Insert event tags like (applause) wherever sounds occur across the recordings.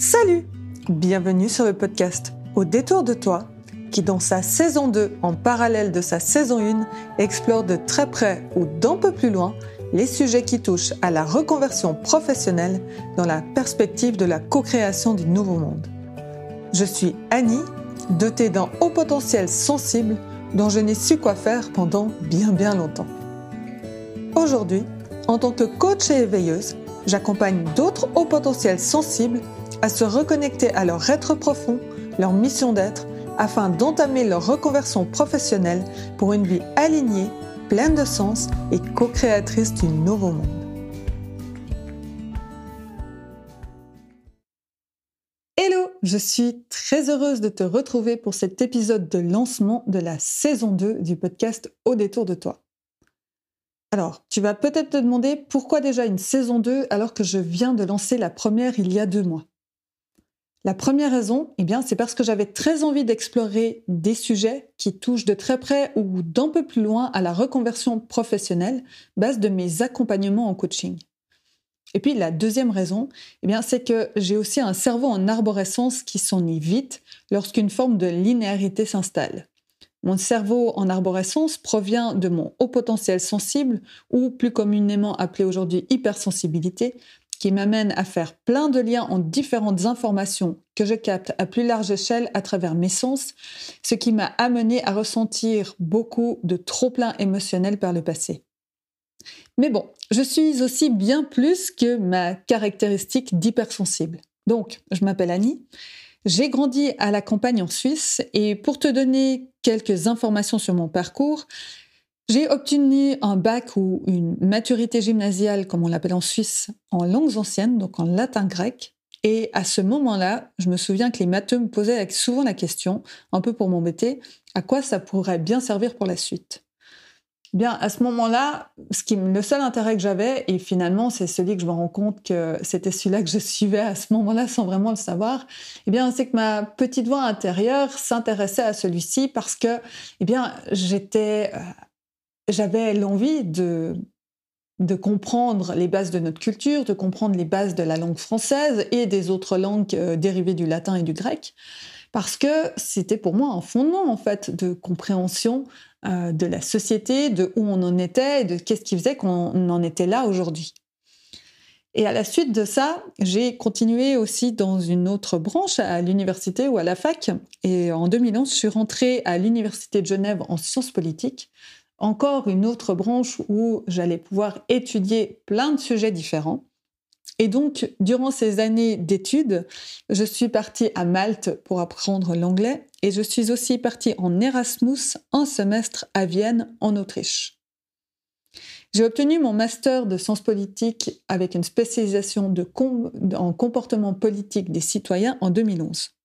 Salut Bienvenue sur le podcast Au détour de toi, qui dans sa saison 2, en parallèle de sa saison 1, explore de très près ou d'un peu plus loin les sujets qui touchent à la reconversion professionnelle dans la perspective de la co-création du nouveau monde. Je suis Annie, dotée d'un haut potentiel sensible dont je n'ai su quoi faire pendant bien bien longtemps. Aujourd'hui, en tant que coach et éveilleuse, j'accompagne d'autres hauts potentiels sensibles à se reconnecter à leur être profond, leur mission d'être, afin d'entamer leur reconversion professionnelle pour une vie alignée, pleine de sens et co-créatrice du nouveau monde. Hello, je suis très heureuse de te retrouver pour cet épisode de lancement de la saison 2 du podcast Au détour de toi. Alors, tu vas peut-être te demander pourquoi déjà une saison 2 alors que je viens de lancer la première il y a deux mois? La première raison, eh bien, c'est parce que j'avais très envie d'explorer des sujets qui touchent de très près ou d'un peu plus loin à la reconversion professionnelle, base de mes accompagnements en coaching. Et puis la deuxième raison, eh c'est que j'ai aussi un cerveau en arborescence qui s'ennuie vite lorsqu'une forme de linéarité s'installe. Mon cerveau en arborescence provient de mon haut potentiel sensible, ou plus communément appelé aujourd'hui hypersensibilité, qui m'amène à faire plein de liens en différentes informations que je capte à plus large échelle à travers mes sens, ce qui m'a amené à ressentir beaucoup de trop-plein émotionnel par le passé. Mais bon, je suis aussi bien plus que ma caractéristique d'hypersensible. Donc, je m'appelle Annie, j'ai grandi à la campagne en Suisse et pour te donner quelques informations sur mon parcours, j'ai obtenu un bac ou une maturité gymnasiale, comme on l'appelle en Suisse, en langues anciennes, donc en latin grec. Et à ce moment-là, je me souviens que les matheux me posaient souvent la question, un peu pour m'embêter, à quoi ça pourrait bien servir pour la suite. Bien, à ce moment-là, le seul intérêt que j'avais, et finalement c'est celui que je me rends compte que c'était celui-là que je suivais à ce moment-là sans vraiment le savoir, eh bien, c'est que ma petite voix intérieure s'intéressait à celui-ci parce que, eh bien, j'étais euh, j'avais l'envie de, comprendre les bases de notre culture, de comprendre les bases de la langue française et des autres langues euh, dérivées du latin et du grec, parce que c'était pour moi un fondement en fait de compréhension euh, de la société, de où on en était et de qu'est-ce qui faisait qu'on en était là aujourd'hui. Et à la suite de ça, j'ai continué aussi dans une autre branche à l'université ou à la fac. Et en 2011, je suis rentrée à l'université de Genève en sciences politiques encore une autre branche où j'allais pouvoir étudier plein de sujets différents. Et donc, durant ces années d'études, je suis partie à Malte pour apprendre l'anglais et je suis aussi partie en Erasmus un semestre à Vienne, en Autriche. J'ai obtenu mon master de sciences politiques avec une spécialisation en comportement politique des citoyens en 2011.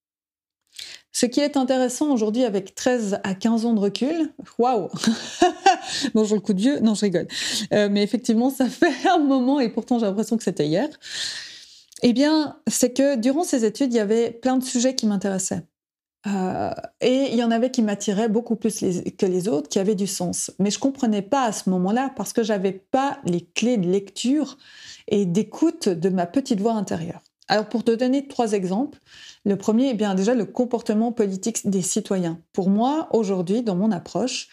Ce qui est intéressant aujourd'hui avec 13 à 15 ans de recul, waouh (laughs) Bonjour le coup de vieux, non je rigole. Euh, mais effectivement, ça (laughs) fait un moment et pourtant j'ai l'impression que c'était hier. Eh bien, c'est que durant ces études, il y avait plein de sujets qui m'intéressaient. Euh, et il y en avait qui m'attiraient beaucoup plus que les autres, qui avaient du sens. Mais je comprenais pas à ce moment-là parce que j'avais pas les clés de lecture et d'écoute de ma petite voix intérieure. Alors pour te donner trois exemples, le premier est bien déjà le comportement politique des citoyens. Pour moi, aujourd'hui, dans mon approche,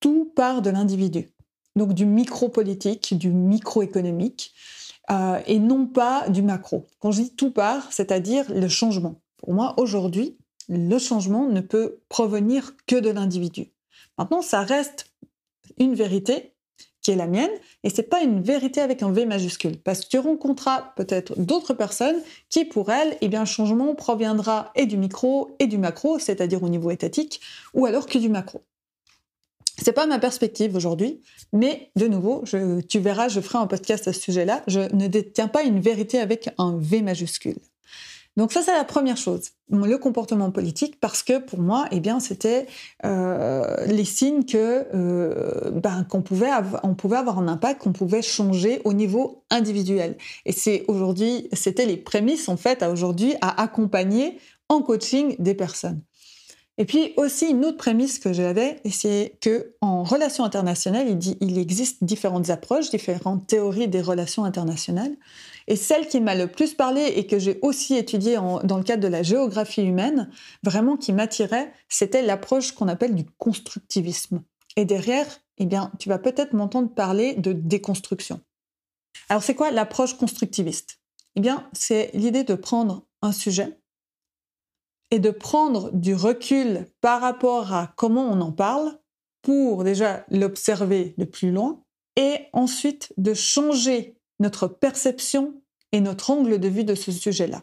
tout part de l'individu. Donc du micro-politique, du micro-économique, euh, et non pas du macro. Quand je dis tout part, c'est-à-dire le changement. Pour moi, aujourd'hui, le changement ne peut provenir que de l'individu. Maintenant, ça reste une vérité la mienne, et c'est pas une vérité avec un V majuscule, parce que tu rencontreras peut-être d'autres personnes qui, pour elles, eh bien, le changement proviendra et du micro et du macro, c'est-à-dire au niveau étatique, ou alors que du macro. C'est pas ma perspective aujourd'hui, mais de nouveau, tu verras, je ferai un podcast à ce sujet-là. Je ne détiens pas une vérité avec un V majuscule. Donc ça, c'est la première chose, le comportement politique, parce que pour moi, eh bien, c'était euh, les signes que euh, ben, qu'on pouvait, on pouvait avoir un impact, qu'on pouvait changer au niveau individuel. Et c'est aujourd'hui, c'était les prémices en fait à aujourd'hui à accompagner en coaching des personnes. Et puis aussi une autre prémisse que j'avais, c'est que en relations internationales, il, dit, il existe différentes approches, différentes théories des relations internationales. Et celle qui m'a le plus parlé et que j'ai aussi étudiée dans le cadre de la géographie humaine, vraiment qui m'attirait, c'était l'approche qu'on appelle du constructivisme. Et derrière, eh bien, tu vas peut-être m'entendre parler de déconstruction. Alors, c'est quoi l'approche constructiviste? Eh bien, c'est l'idée de prendre un sujet et de prendre du recul par rapport à comment on en parle pour déjà l'observer de plus loin et ensuite de changer notre perception et notre angle de vue de ce sujet-là.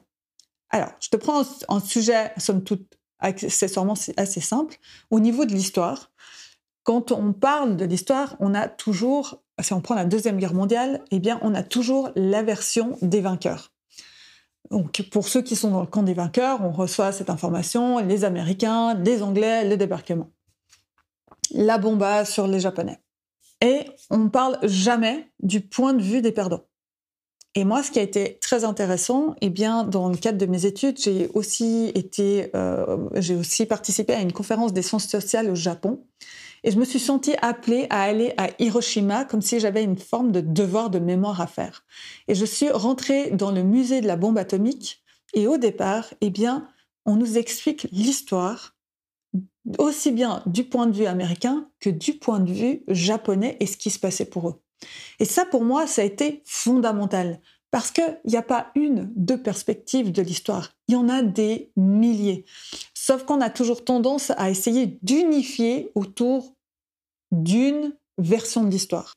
Alors, je te prends un sujet, somme toute, accessoirement assez simple. Au niveau de l'histoire, quand on parle de l'histoire, on a toujours, si on prend la Deuxième Guerre mondiale, eh bien, on a toujours la version des vainqueurs. Donc, pour ceux qui sont dans le camp des vainqueurs, on reçoit cette information, les Américains, les Anglais, le débarquement. La bomba sur les Japonais. Et on ne parle jamais du point de vue des perdants. Et moi, ce qui a été très intéressant, eh bien, dans le cadre de mes études, j'ai aussi été, euh, j'ai aussi participé à une conférence des sciences sociales au Japon. Et je me suis sentie appelée à aller à Hiroshima comme si j'avais une forme de devoir de mémoire à faire. Et je suis rentrée dans le musée de la bombe atomique. Et au départ, eh bien, on nous explique l'histoire aussi bien du point de vue américain que du point de vue japonais et ce qui se passait pour eux. Et ça, pour moi, ça a été fondamental. Parce qu'il n'y a pas une, deux perspectives de l'histoire. Il y en a des milliers. Sauf qu'on a toujours tendance à essayer d'unifier autour d'une version de l'histoire.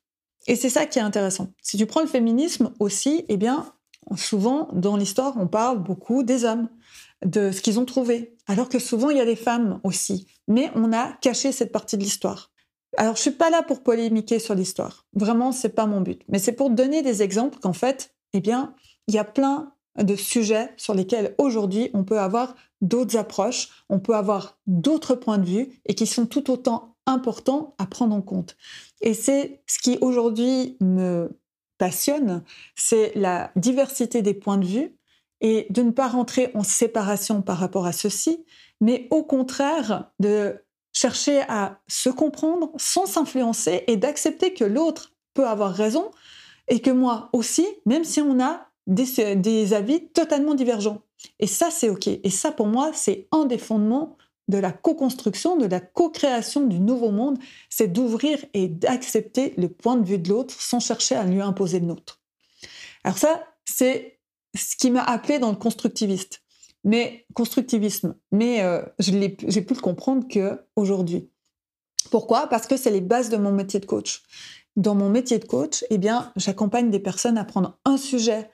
Et c'est ça qui est intéressant. Si tu prends le féminisme aussi, eh bien, souvent dans l'histoire, on parle beaucoup des hommes, de ce qu'ils ont trouvé, alors que souvent il y a des femmes aussi. Mais on a caché cette partie de l'histoire. Alors je suis pas là pour polémiquer sur l'histoire. Vraiment, c'est pas mon but. Mais c'est pour donner des exemples qu'en fait, eh bien, il y a plein de sujets sur lesquels aujourd'hui on peut avoir d'autres approches, on peut avoir d'autres points de vue et qui sont tout autant important à prendre en compte. Et c'est ce qui aujourd'hui me passionne, c'est la diversité des points de vue et de ne pas rentrer en séparation par rapport à ceci, mais au contraire de chercher à se comprendre sans s'influencer et d'accepter que l'autre peut avoir raison et que moi aussi, même si on a des, avis totalement divergents. Et ça, c'est OK. Et ça, pour moi, c'est un des fondements de la co-construction, de la co-création du nouveau monde, c'est d'ouvrir et d'accepter le point de vue de l'autre sans chercher à lui imposer le nôtre. Alors ça, c'est ce qui m'a appelé dans le constructiviste. Mais constructivisme, mais euh, j'ai pu le comprendre que aujourd'hui. Pourquoi? Parce que c'est les bases de mon métier de coach. Dans mon métier de coach, eh bien, j'accompagne des personnes à prendre un sujet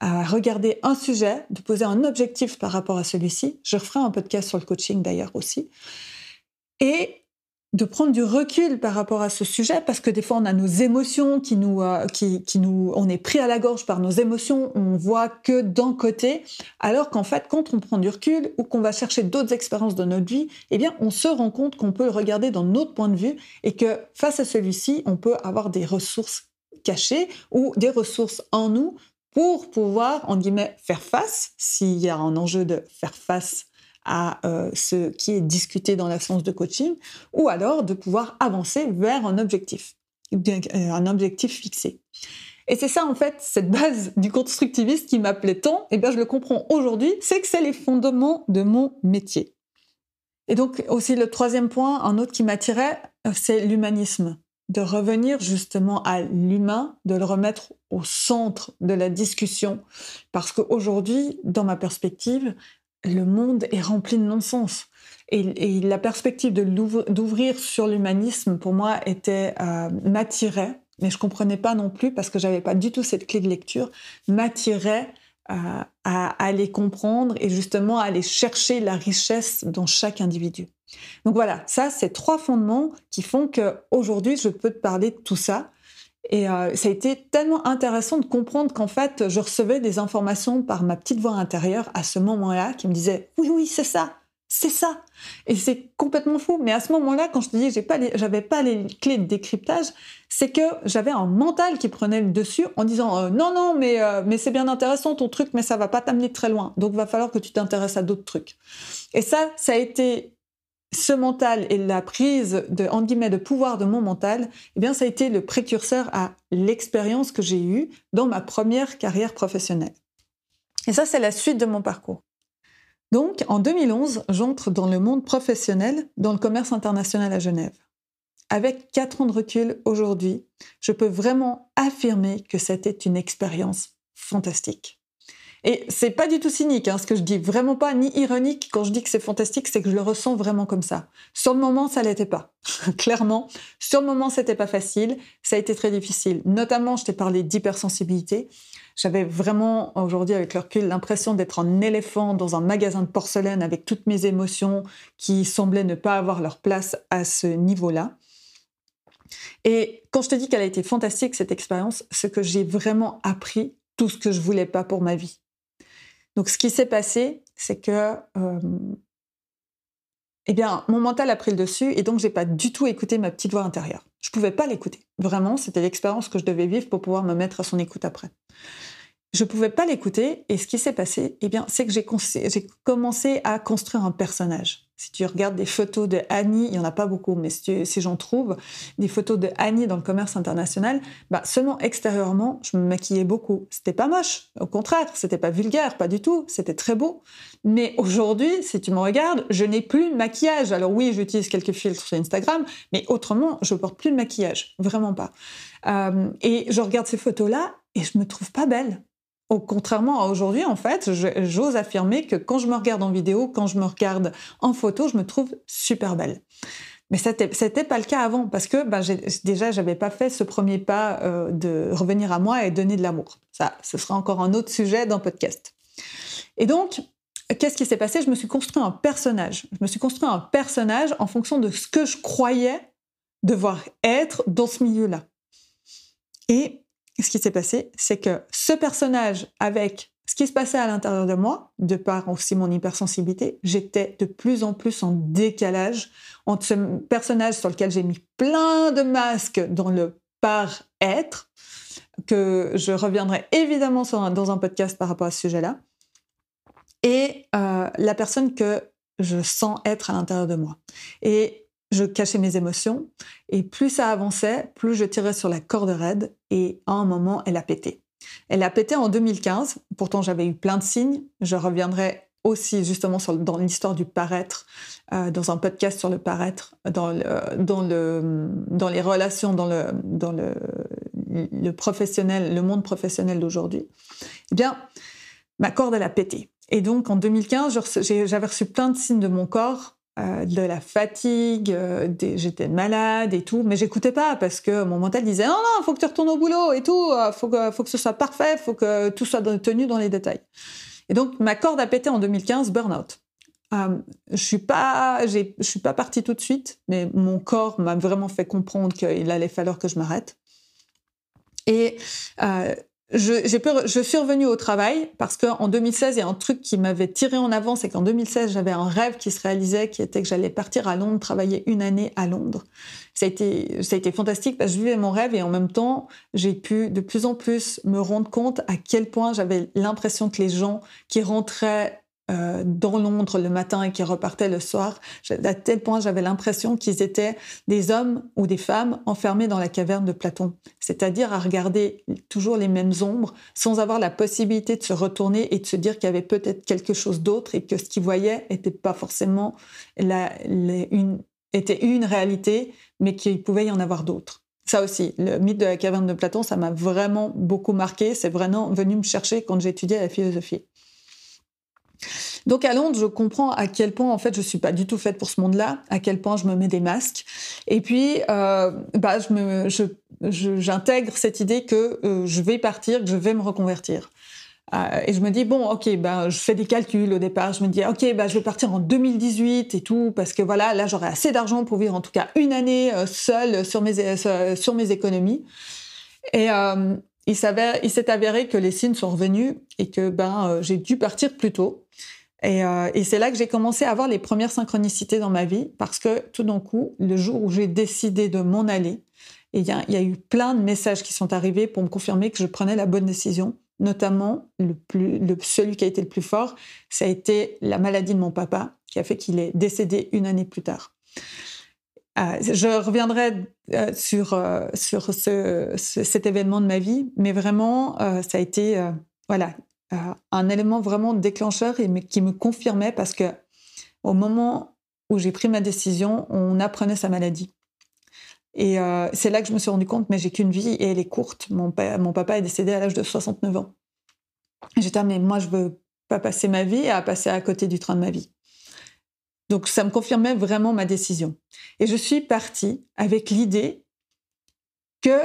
à regarder un sujet, de poser un objectif par rapport à celui-ci. Je referai un podcast sur le coaching d'ailleurs aussi. Et de prendre du recul par rapport à ce sujet parce que des fois on a nos émotions qui nous euh, qui, qui, nous on est pris à la gorge par nos émotions on voit que d'un côté alors qu'en fait quand on prend du recul ou qu'on va chercher d'autres expériences de notre vie eh bien on se rend compte qu'on peut le regarder dans notre point de vue et que face à celui-ci on peut avoir des ressources cachées ou des ressources en nous pour pouvoir, en guillemets, faire face, s'il y a un enjeu de faire face à euh, ce qui est discuté dans la séance de coaching, ou alors de pouvoir avancer vers un objectif, euh, un objectif fixé. Et c'est ça, en fait, cette base (laughs) du constructiviste qui m'appelait tant, et bien je le comprends aujourd'hui, c'est que c'est les fondements de mon métier. Et donc aussi le troisième point, un autre qui m'attirait, euh, c'est l'humanisme de revenir justement à l'humain, de le remettre au centre de la discussion. Parce qu'aujourd'hui, dans ma perspective, le monde est rempli de non-sens. Et, la perspective d'ouvrir sur l'humanisme, pour moi, était euh, m'attirait, mais je comprenais pas non plus parce que j'avais pas du tout cette clé de lecture, m'attirait euh, à aller comprendre et justement à aller chercher la richesse dans chaque individu. Donc voilà, ça, c'est trois fondements qui font qu'aujourd'hui, je peux te parler de tout ça. Et euh, ça a été tellement intéressant de comprendre qu'en fait, je recevais des informations par ma petite voix intérieure à ce moment-là qui me disait oui, oui, c'est ça, c'est ça. Et c'est complètement fou. Mais à ce moment-là, quand je te dis que j'avais pas les clés de décryptage, c'est que j'avais un mental qui prenait le dessus en disant euh, non, non, mais, euh, mais c'est bien intéressant ton truc, mais ça va pas t'amener très loin. Donc, va falloir que tu t'intéresses à d'autres trucs. Et ça, ça a été ce mental et la prise de, en de pouvoir de mon mental, eh bien, ça a été le précurseur à l'expérience que j'ai eue dans ma première carrière professionnelle. Et ça, c'est la suite de mon parcours. Donc, en 2011, j'entre dans le monde professionnel, dans le commerce international à Genève. Avec quatre ans de recul aujourd'hui, je peux vraiment affirmer que c'était une expérience fantastique. Et c'est pas du tout cynique, hein, ce que je dis, vraiment pas ni ironique quand je dis que c'est fantastique, c'est que je le ressens vraiment comme ça. Sur le moment, ça l'était pas, (laughs) clairement. Sur le moment, c'était pas facile, ça a été très difficile. Notamment, je t'ai parlé d'hypersensibilité. J'avais vraiment, aujourd'hui, avec le recul, l'impression d'être un éléphant dans un magasin de porcelaine avec toutes mes émotions qui semblaient ne pas avoir leur place à ce niveau-là. Et quand je te dis qu'elle a été fantastique, cette expérience, c'est que j'ai vraiment appris tout ce que je voulais pas pour ma vie. Donc, ce qui s'est passé, c'est que, euh, eh bien, mon mental a pris le dessus et donc j'ai pas du tout écouté ma petite voix intérieure. Je pouvais pas l'écouter. Vraiment, c'était l'expérience que je devais vivre pour pouvoir me mettre à son écoute après. Je pouvais pas l'écouter et ce qui s'est passé, eh bien, c'est que j'ai commencé à construire un personnage. Si tu regardes des photos de Annie, il y en a pas beaucoup, mais si, j'en trouve des photos de Annie dans le commerce international, bah seulement extérieurement, je me maquillais beaucoup. C'était pas moche, au contraire, c'était pas vulgaire, pas du tout, c'était très beau. Mais aujourd'hui, si tu me regardes, je n'ai plus de maquillage. Alors oui, j'utilise quelques filtres sur Instagram, mais autrement, je porte plus de maquillage, vraiment pas. Euh, et je regarde ces photos-là et je me trouve pas belle. Au contrairement à aujourd'hui, en fait, j'ose affirmer que quand je me regarde en vidéo, quand je me regarde en photo, je me trouve super belle. Mais c'était c'était pas le cas avant parce que ben, déjà j'avais pas fait ce premier pas euh, de revenir à moi et donner de l'amour. Ça, ce sera encore un autre sujet dans podcast. Et donc, qu'est-ce qui s'est passé? Je me suis construit un personnage. Je me suis construit un personnage en fonction de ce que je croyais devoir être dans ce milieu-là. Et ce qui s'est passé, c'est que ce personnage, avec ce qui se passait à l'intérieur de moi, de par aussi mon hypersensibilité, j'étais de plus en plus en décalage entre ce personnage sur lequel j'ai mis plein de masques dans le par-être, que je reviendrai évidemment dans un podcast par rapport à ce sujet-là, et euh, la personne que je sens être à l'intérieur de moi. Et je cachais mes émotions et plus ça avançait, plus je tirais sur la corde raide et à un moment, elle a pété. Elle a pété en 2015, pourtant j'avais eu plein de signes, je reviendrai aussi justement dans l'histoire du paraître, euh, dans un podcast sur le paraître, dans, le, dans les relations, dans le, dans le professionnel, le monde professionnel d'aujourd'hui. Eh bien, ma corde, elle a pété. Et donc, en 2015, j'avais reçu plein de signes de mon corps euh, de la fatigue, euh, j'étais malade et tout, mais j'écoutais pas parce que mon mental disait non non, faut que tu retournes au boulot et tout, euh, faut que faut que ce soit parfait, faut que tout soit tenu dans les détails. Et donc ma corde a pété en 2015, burn-out. je suis pas, je suis pas partie tout de suite, mais mon corps m'a vraiment fait comprendre qu'il allait falloir que je m'arrête. Et je, j'ai je suis revenue au travail parce qu'en 2016, il y a un truc qui m'avait tiré en avant, c'est qu'en 2016, j'avais un rêve qui se réalisait, qui était que j'allais partir à Londres, travailler une année à Londres. Ça a été, ça a été fantastique parce que je vivais mon rêve et en même temps, j'ai pu de plus en plus me rendre compte à quel point j'avais l'impression que les gens qui rentraient euh, dans Londres le matin et qui repartaient le soir, à tel point j'avais l'impression qu'ils étaient des hommes ou des femmes enfermés dans la caverne de Platon, c'est-à-dire à regarder toujours les mêmes ombres sans avoir la possibilité de se retourner et de se dire qu'il y avait peut-être quelque chose d'autre et que ce qu'ils voyaient n'était pas forcément la, une, était une réalité, mais qu'il pouvait y en avoir d'autres. Ça aussi, le mythe de la caverne de Platon, ça m'a vraiment beaucoup marqué. C'est vraiment venu me chercher quand j'étudiais la philosophie. Donc à Londres, je comprends à quel point en fait je suis pas du tout faite pour ce monde-là, à quel point je me mets des masques. Et puis, euh, bah, je me, j'intègre cette idée que euh, je vais partir, que je vais me reconvertir. Euh, et je me dis bon, ok, ben je fais des calculs au départ. Je me dis ok, ben je vais partir en 2018 et tout parce que voilà, là j'aurai assez d'argent pour vivre en tout cas une année seule sur mes sur mes économies. Et il s'est avéré que les signes sont revenus et que ben j'ai dû partir plus tôt. Euh, et, c'est là que j'ai commencé à avoir les premières synchronicités dans ma vie, parce que tout d'un coup, le jour où j'ai décidé de m'en aller, il y, a, eu plein de messages qui sont arrivés pour me confirmer que je prenais la bonne décision. Notamment, le plus, celui qui a été le plus fort, ça a été la maladie de mon papa, qui a fait qu'il est décédé une année plus tard. Euh, je reviendrai euh, sur, euh, sur ce, cet événement de ma vie, mais vraiment, ça a été voilà, un élément vraiment déclencheur et qui me confirmait parce que au moment où j'ai pris ma décision, on apprenait sa maladie. Et c'est là que je me suis rendu compte, mais j'ai qu'une vie et elle est courte. Mon, mon papa est décédé à l'âge de 69 ans. J'étais, ah, mais moi, je veux pas passer ma vie à passer à côté du train de ma vie. Donc ça me confirmait vraiment ma décision. Et je suis partie avec l'idée que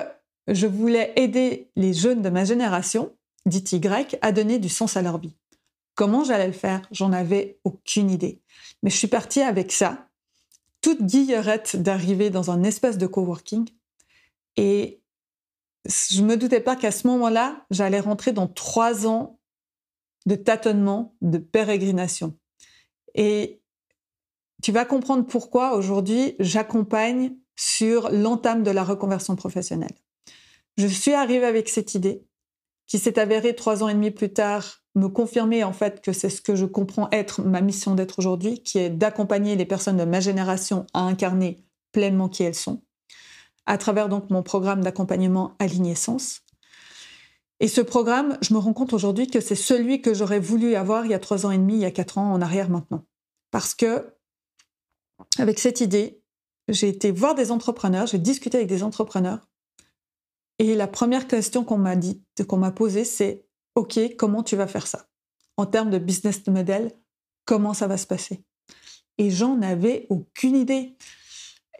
je voulais aider les jeunes de ma génération, dite Y, à donner du sens à leur vie. Comment j'allais le faire? J'en avais aucune idée. Mais je suis partie avec ça, toute guillerette d'arriver dans un espace de coworking. Et je me doutais pas qu'à ce moment-là, j'allais rentrer dans trois ans de tâtonnement, de pérégrination. Et tu vas comprendre pourquoi aujourd'hui j'accompagne sur l'entame de la reconversion professionnelle. Je suis arrivée avec cette idée qui s'est avérée trois ans et demi plus tard me confirmer en fait que c'est ce que je comprends être ma mission d'être aujourd'hui, qui est d'accompagner les personnes de ma génération à incarner pleinement qui elles sont, à travers donc mon programme d'accompagnement Aligné Sens. Et ce programme, je me rends compte aujourd'hui que c'est celui que j'aurais voulu avoir il y a trois ans et demi, il y a quatre ans en arrière maintenant. Parce que avec cette idée, j'ai été voir des entrepreneurs, j'ai discuté avec des entrepreneurs. Et la première question qu'on m'a dit, qu'on m'a posée, c'est OK, comment tu vas faire ça? En termes de business model, comment ça va se passer? Et j'en avais aucune idée.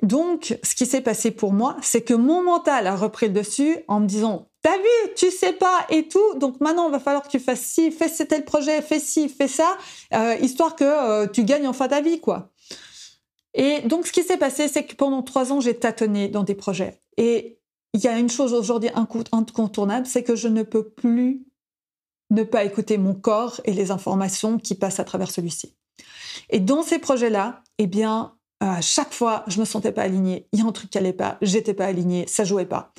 Donc, ce qui s'est passé pour moi, c'est que mon mental a repris le dessus en me disant T'as vu, tu sais pas et tout, donc maintenant il va falloir que tu fasses ci, fais tel projet, fais ci, fais ça, euh, histoire que euh, tu gagnes enfin ta vie, quoi. Et donc, ce qui s'est passé, c'est que pendant trois ans, j'ai tâtonné dans des projets. Et il y a une chose aujourd'hui incontournable, c'est que je ne peux plus ne pas écouter mon corps et les informations qui passent à travers celui-ci. Et dans ces projets-là, eh bien, à chaque fois, je me sentais pas alignée. Il y a un truc qui allait pas, j'étais pas alignée, ça jouait pas.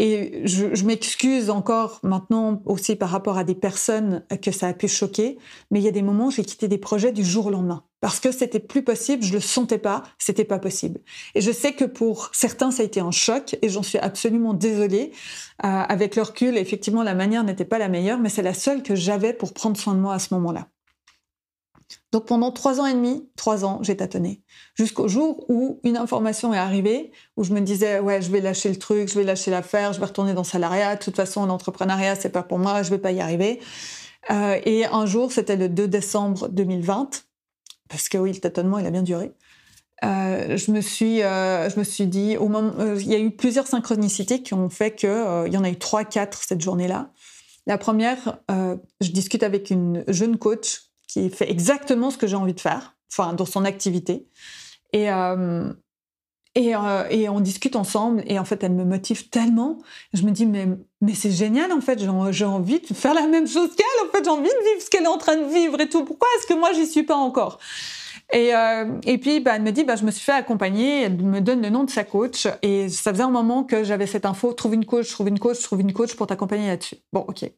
Et je, je m'excuse encore maintenant aussi par rapport à des personnes que ça a pu choquer, mais il y a des moments où j'ai quitté des projets du jour au lendemain parce que c'était plus possible, je le sentais pas, c'était pas possible. Et je sais que pour certains ça a été un choc et j'en suis absolument désolée. Euh, avec le recul, effectivement la manière n'était pas la meilleure, mais c'est la seule que j'avais pour prendre soin de moi à ce moment-là. Donc pendant trois ans et demi, trois ans, j'ai tâtonné. Jusqu'au jour où une information est arrivée, où je me disais, ouais, je vais lâcher le truc, je vais lâcher l'affaire, je vais retourner dans le salariat. De toute façon, l'entrepreneuriat, c'est pas pour moi, je vais pas y arriver. Euh, et un jour, c'était le 2 décembre 2020, parce que oui, le tâtonnement, il a bien duré. Euh, je me suis, euh, je me suis dit, au moment, il y a eu plusieurs synchronicités qui ont fait que il y en a eu trois, quatre cette journée-là. La première, je discute avec une jeune coach qui fait exactement ce que j'ai envie de faire, enfin dans son activité. Et, euh, euh, et, on discute ensemble et en fait elle me motive tellement. Je me dis mais, mais c'est génial en fait, j'ai envie de faire la même chose qu'elle, en fait j'ai envie de vivre ce qu'elle est en train de vivre et tout. Pourquoi est-ce que moi j'y suis pas encore? Et, euh, et puis, bah, elle me dit, bah, je me suis fait accompagner, elle me donne le nom de sa coach. Et ça faisait un moment que j'avais cette info, trouve une coach, trouve une coach, trouve une coach pour t'accompagner là-dessus. Bon, ok.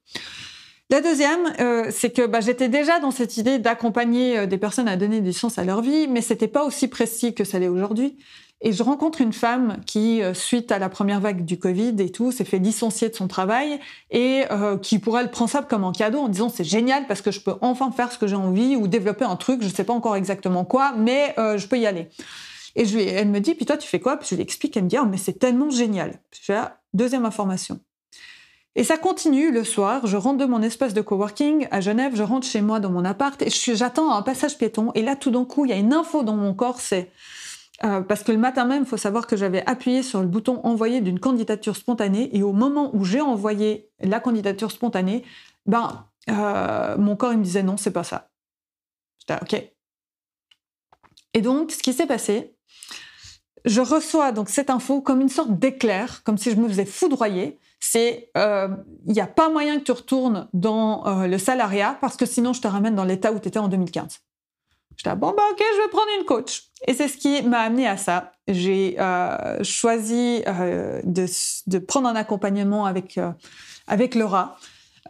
La deuxième, euh, c'est que bah, j'étais déjà dans cette idée d'accompagner euh, des personnes à donner du sens à leur vie, mais c'était pas aussi précis que ça l'est aujourd'hui. Et je rencontre une femme qui, euh, suite à la première vague du Covid et tout, s'est fait licencier de son travail et qui pour elle prend ça comme un cadeau en disant c'est génial parce que je peux enfin faire ce que j'ai envie ou développer un truc, je sais pas encore exactement quoi, mais je peux y aller. Et je lui, elle me dit, puis toi tu fais quoi? Puis je lui explique, elle me dit, oh, mais c'est tellement génial. Je deuxième information. Et ça continue le soir. Je rentre de mon espace de coworking à Genève, je rentre chez moi dans mon appart et j'attends un passage piéton. Et là, tout d'un coup, il y a une info dans mon corps, c'est euh, parce que le matin même, il faut savoir que j'avais appuyé sur le bouton envoyer d'une candidature spontanée et au moment où j'ai envoyé la candidature spontanée, ben euh, mon corps il me disait non, c'est pas ça. J'étais ok. Et donc, ce qui s'est passé, je reçois donc cette info comme une sorte d'éclair, comme si je me faisais foudroyer c'est euh, il n'y a pas moyen que tu retournes dans euh, le salariat parce que sinon je te ramène dans l'état où tu étais en 2015. J'étais bon bah ok, je vais prendre une coach. Et c'est ce qui m'a amené à ça. J'ai euh, choisi de, de, prendre un accompagnement avec avec Laura.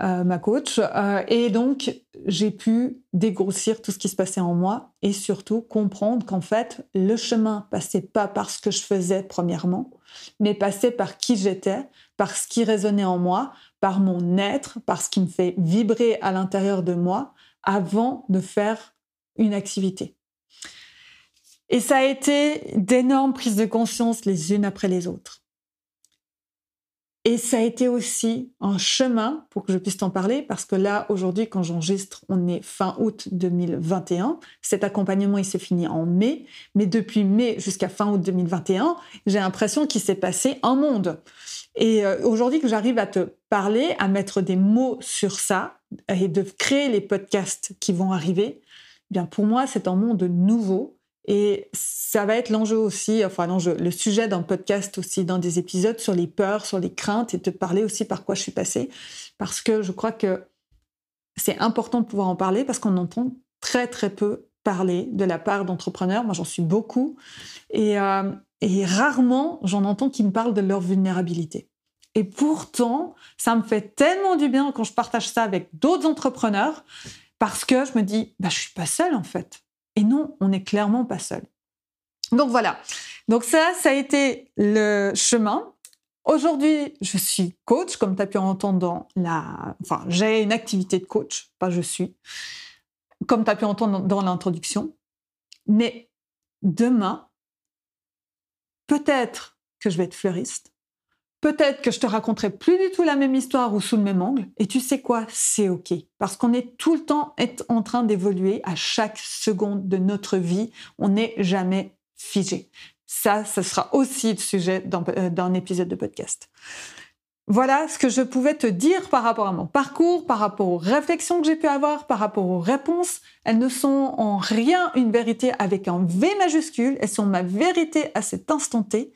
Euh, ma coach. Euh, et donc, j'ai pu dégrossir tout ce qui se passait en moi et surtout comprendre qu'en fait, le chemin passait pas par ce que je faisais premièrement, mais passait par qui j'étais, par ce qui résonnait en moi, par mon être, par ce qui me fait vibrer à l'intérieur de moi avant de faire une activité. Et ça a été d'énormes prises de conscience les unes après les autres. Et ça a été aussi un chemin pour que je puisse t'en parler, parce que là, aujourd'hui, quand j'enregistre, on est fin août 2021. Cet accompagnement, il s'est fini en mai. Mais depuis mai jusqu'à fin août 2021, j'ai l'impression qu'il s'est passé un monde. Et euh, aujourd'hui que j'arrive à te parler, à mettre des mots sur ça et de créer les podcasts qui vont arriver, eh bien pour moi, c'est un monde nouveau et ça va être l'enjeu aussi, enfin l'enjeu, le sujet d'un podcast aussi, dans des épisodes sur les peurs, sur les craintes et te parler aussi par quoi je suis passée. Parce que je crois que c'est important de pouvoir en parler parce qu'on entend très très peu parler de la part d'entrepreneurs. Moi, j'en suis beaucoup. Et, euh, et rarement, j'en entends qui me parlent de leur vulnérabilité. Et pourtant, ça me fait tellement du bien quand je partage ça avec d'autres entrepreneurs parce que je me dis, bah, je suis pas seule en fait. Et non, on n'est clairement pas seul. Donc voilà. Donc ça, ça a été le chemin. Aujourd'hui, je suis coach, comme tu as pu entendre dans la... Enfin, j'ai une activité de coach, pas je suis, comme tu as pu entendre dans l'introduction. Mais demain, peut-être que je vais être fleuriste, Peut-être que je te raconterai plus du tout la même histoire ou sous le même angle. Et tu sais quoi? C'est OK. Parce qu'on est tout le temps en train d'évoluer à chaque seconde de notre vie. On n'est jamais figé. Ça, ce sera aussi le sujet euh, d'un épisode de podcast. Voilà ce que je pouvais te dire par rapport à mon parcours, par rapport aux réflexions que j'ai pu avoir, par rapport aux réponses. Elles ne sont en rien une vérité avec un V majuscule. Elles sont ma vérité à cet instant T.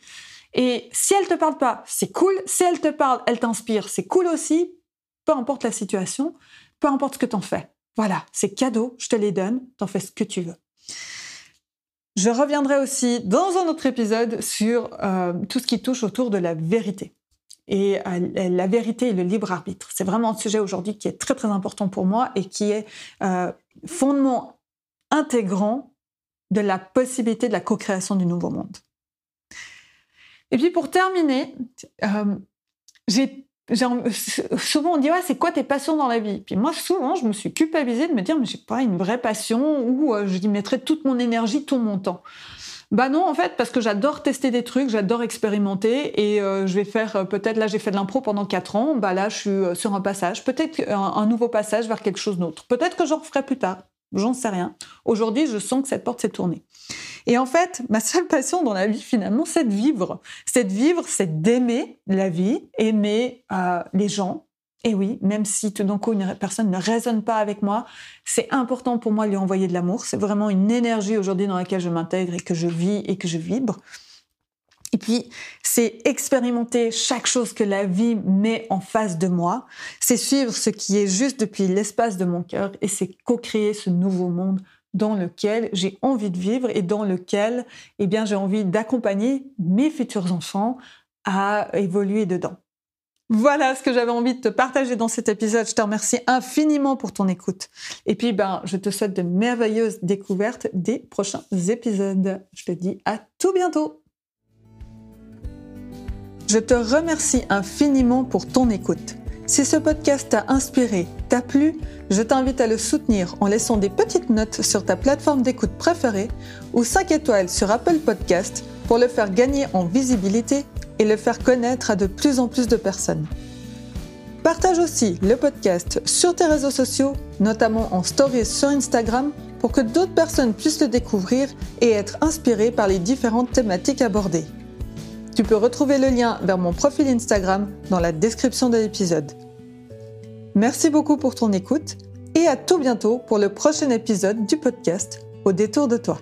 Et si elle te parle pas, c'est cool. Si elle te parle, elle t'inspire, c'est cool aussi. Peu importe la situation, peu importe ce que t'en fais. Voilà, c'est cadeau, je te les donne, t'en fais ce que tu veux. Je reviendrai aussi dans un autre épisode sur euh, tout ce qui touche autour de la vérité. Et euh, la vérité et le libre arbitre. C'est vraiment un sujet aujourd'hui qui est très très important pour moi et qui est euh, fondement intégrant de la possibilité de la co-création du nouveau monde. Et puis pour terminer, euh, souvent on dit ouais c'est quoi tes passions dans la vie? Puis moi souvent je me suis culpabilisée de me dire mais j'ai pas une vraie passion où euh, je y mettrais toute mon énergie tout mon temps. Bah non en fait parce que j'adore tester des trucs j'adore expérimenter et euh, je vais faire peut-être là j'ai fait de l'impro pendant quatre ans. Bah là je suis sur un passage peut-être un, nouveau passage vers quelque chose d'autre. Peut-être que j'en referai plus tard j'en sais rien aujourd'hui je sens que cette porte s'est tournée et en fait, ma seule passion dans la vie, finalement, c'est de vivre. C'est de vivre, c'est d'aimer la vie, aimer euh, les gens. Et oui, même si tout d'un coup une personne ne résonne pas avec moi, c'est important pour moi de lui envoyer de l'amour. C'est vraiment une énergie aujourd'hui dans laquelle je m'intègre et que je vis et que je vibre. Et puis, c'est expérimenter chaque chose que la vie met en face de moi. C'est suivre ce qui est juste depuis l'espace de mon cœur et c'est co-créer ce nouveau monde dans lequel j'ai envie de vivre et dans lequel eh bien, j'ai envie d'accompagner mes futurs enfants à évoluer dedans. Voilà ce que j'avais envie de te partager dans cet épisode. Je te remercie infiniment pour ton écoute. Et puis, ben, je te souhaite de merveilleuses découvertes des prochains épisodes. Je te dis à tout bientôt. Je te remercie infiniment pour ton écoute. Si ce podcast t'a inspiré, t'a plu, je t'invite à le soutenir en laissant des petites notes sur ta plateforme d'écoute préférée ou 5 étoiles sur Apple Podcast pour le faire gagner en visibilité et le faire connaître à de plus en plus de personnes. Partage aussi le podcast sur tes réseaux sociaux, notamment en stories sur Instagram, pour que d'autres personnes puissent le découvrir et être inspirées par les différentes thématiques abordées. Tu peux retrouver le lien vers mon profil Instagram dans la description de l'épisode. Merci beaucoup pour ton écoute et à tout bientôt pour le prochain épisode du podcast Au détour de toi.